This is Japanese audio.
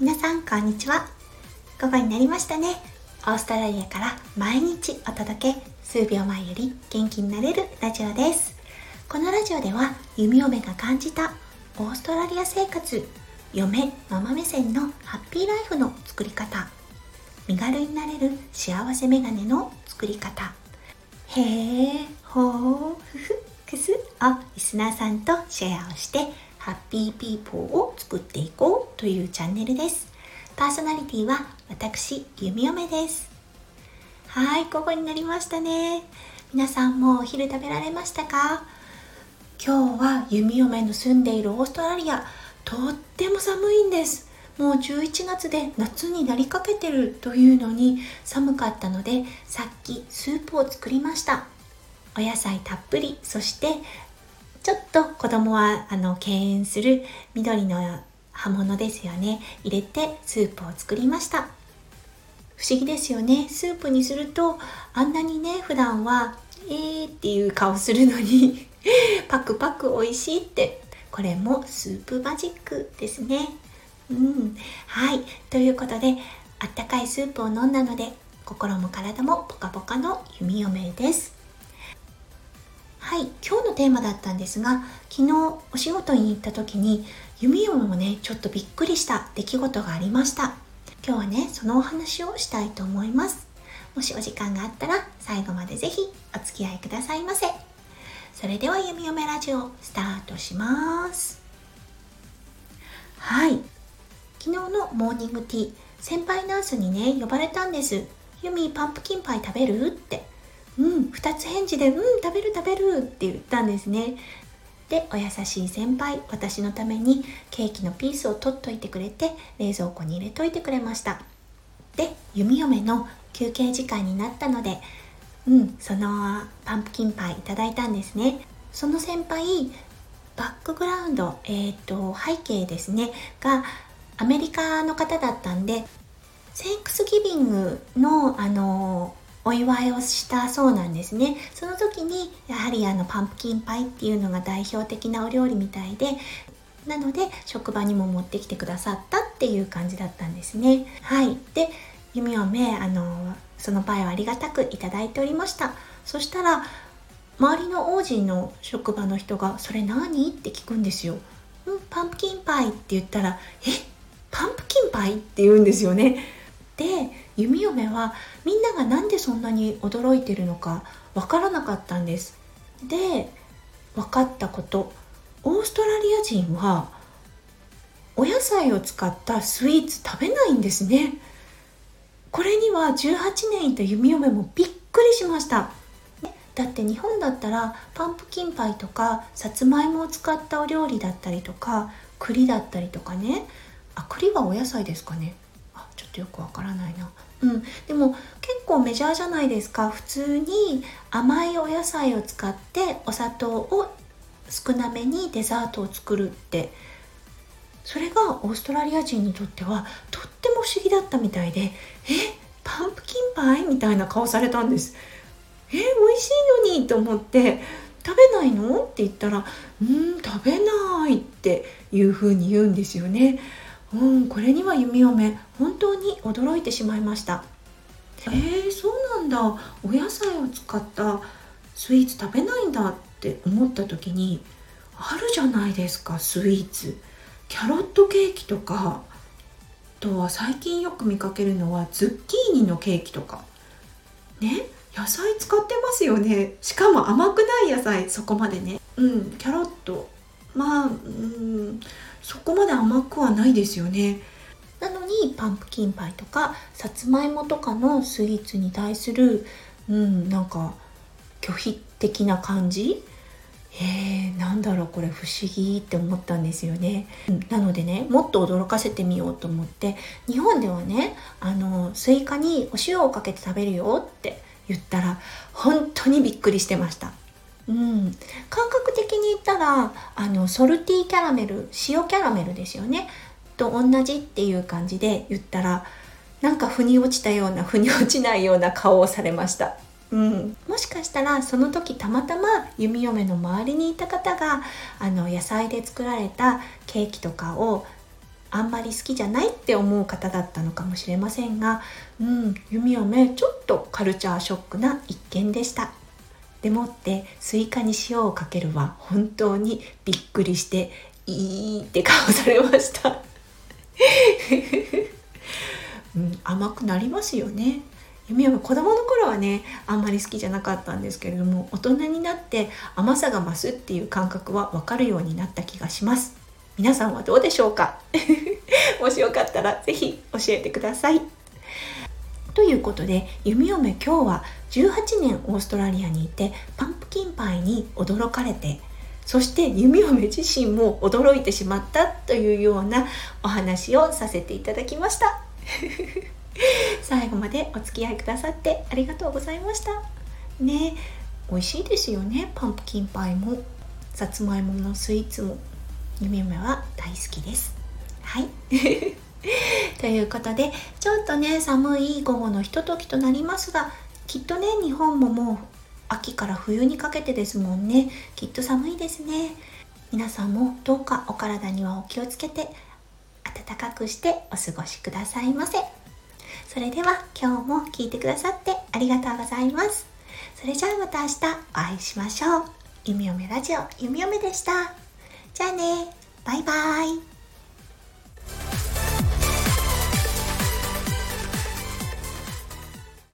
皆さんこんにちは。午後になりましたね。オーストラリアから毎日お届け数秒前より元気になれるラジオです。このラジオでは弓嫁が感じたオーストラリア生活嫁ママ目線のハッピーライフの作り方身軽になれる幸せメガネの作り方。へえほーふふくすをリスナーさんとシェアをしてハッピーピーポーを作っていこうというチャンネルです。パーソナリティは私弓嫁です。はい午後になりましたね。皆さんもお昼食べられましたか？今日は弓嫁の住んでいるオーストラリアとっても寒いんです。もう11月で夏になりかけてるというのに寒かったのでさっきスープを作りました。お野菜たっぷりそしてちょっと子供はあの敬遠する緑の葉物ですよね。入れてスープを作りました。不思議ですよね。スープにするとあんなにね普段はえーっていう顔するのに パクパク美味しいって。これもスープマジックですね。うん。はい。ということであったかいスープを飲んだので心も体もポカポカの弓嫁です。はい。今テーマだったんですが昨日お仕事に行った時に弓嫁もねちょっとびっくりした出来事がありました。今日はねそのお話をしたいと思います。もしお時間があったら最後までぜひお付き合いくださいませ。それでは弓嫁ラジオスタートします。はい。昨日のモーニングティー。先輩ナースにね呼ばれたんです。ユミパンプキンパイ食べる？って。うん、2つ返事で、うん、食べる食べるって言ったんですね。で、お優しい先輩、私のためにケーキのピースを取っといてくれて、冷蔵庫に入れといてくれました。で、弓嫁の休憩時間になったので、うん、そのパンプキンパイいただいたんですね。その先輩、バックグラウンド、えっ、ー、と、背景ですね、がアメリカの方だったんで、センクスギビングの、あのお祝いをしたそうなんですねその時にやはりあのパンプキンパイっていうのが代表的なお料理みたいでなので職場にも持ってきてくださったっていう感じだったんですねはいで弓嫁あのそのパイをありがたくいただいておりましたそしたら周りの王子の職場の人が「それ何?」って聞くんですよ。ん、パンプキンパイって言ったら「え？パンプキンパイ?」って言うんですよね。で弓嫁はみんなが何でそんなに驚いてるのかわからなかったんです。で分かったこと。オーストラリア人はお野菜を使ったスイーツ食べないんですね。これには18年いた弓嫁もびっくりしました。だって日本だったらパンプキンパイとかさつまいもを使ったお料理だったりとか栗だったりとかね。あ栗はお野菜ですかね。よくわからないな。うん、でも結構メジャーじゃないですか普通に甘いお野菜を使ってお砂糖を少なめにデザートを作るってそれがオーストラリア人にとってはとっても不思議だったみたいで「え？パンプキンパイ?」みたいな顔されたんです。え？美味しいのにと思って「食べないの?」って言ったら「うん食べない」っていうふうに言うんですよね。うんこれには弓嫁本当に驚いてしまいました。えー、そうなんだ。お野菜を使ったスイーツ食べないんだって思った時にあるじゃないですかスイーツ。キャロットケーキとか。あとは最近よく見かけるのはズッキーニのケーキとか。ね野菜使ってますよね。しかも甘くない野菜そこまでね。うんキャロット。まあうんそこまで甘くはないですよね。なのにパンプキンパイとかさつまいもとかのスイーツに対するうんなんか拒否的な感じ？えー、なんだろうこれ不思議って思ったんですよね、なのでねもっと驚かせてみようと思って日本ではねあのスイカにお塩をかけて食べるよって言ったら本当にびっくりしてました。うん、感覚的に言ったらあのソルティキャラメル塩キャラメルですよねと同じっていう感じで言ったらなんか腑に落ちたような腑に落ちないような顔をされました。うん、もしかしたらその時たまたま弓嫁の周りにいた方があの野菜で作られたケーキとかをあんまり好きじゃないって思う方だったのかもしれませんが、うん、弓嫁ちょっとカルチャーショックな一見でした。でもってスイカに塩をかけるは本当にびっくりしていいって顔されました、うん、甘くなりますよね。弓嫁子供の頃はねあんまり好きじゃなかったんですけれども大人になって甘さが増すっていう感覚は分かるようになった気がします。皆さんはどうでしょうか？もしよかったら是非教えてください。ということで弓嫁今日は18年オーストラリアにいてパンプキンパイに驚かれてそして弓嫁自身も驚いてしまったというようなお話をさせていただきました。最後までお付き合いくださってありがとうございました。ね美味しいですよねパンプキンパイも。さつまいものスイーツも。弓嫁は大好きです。はい。ということでちょっとね寒い午後のひとときとなりますがきっとね日本ももう秋から冬にかけてですもんね。きっと寒いですね。皆さんもどうかお体にはお気をつけて暖かくしてお過ごしくださいませ。それでは今日も聞いてくださってありがとうございます。それじゃあまた明日お会いしましょう。弓嫁ラジオ弓嫁でした。じゃあね。バイバイ。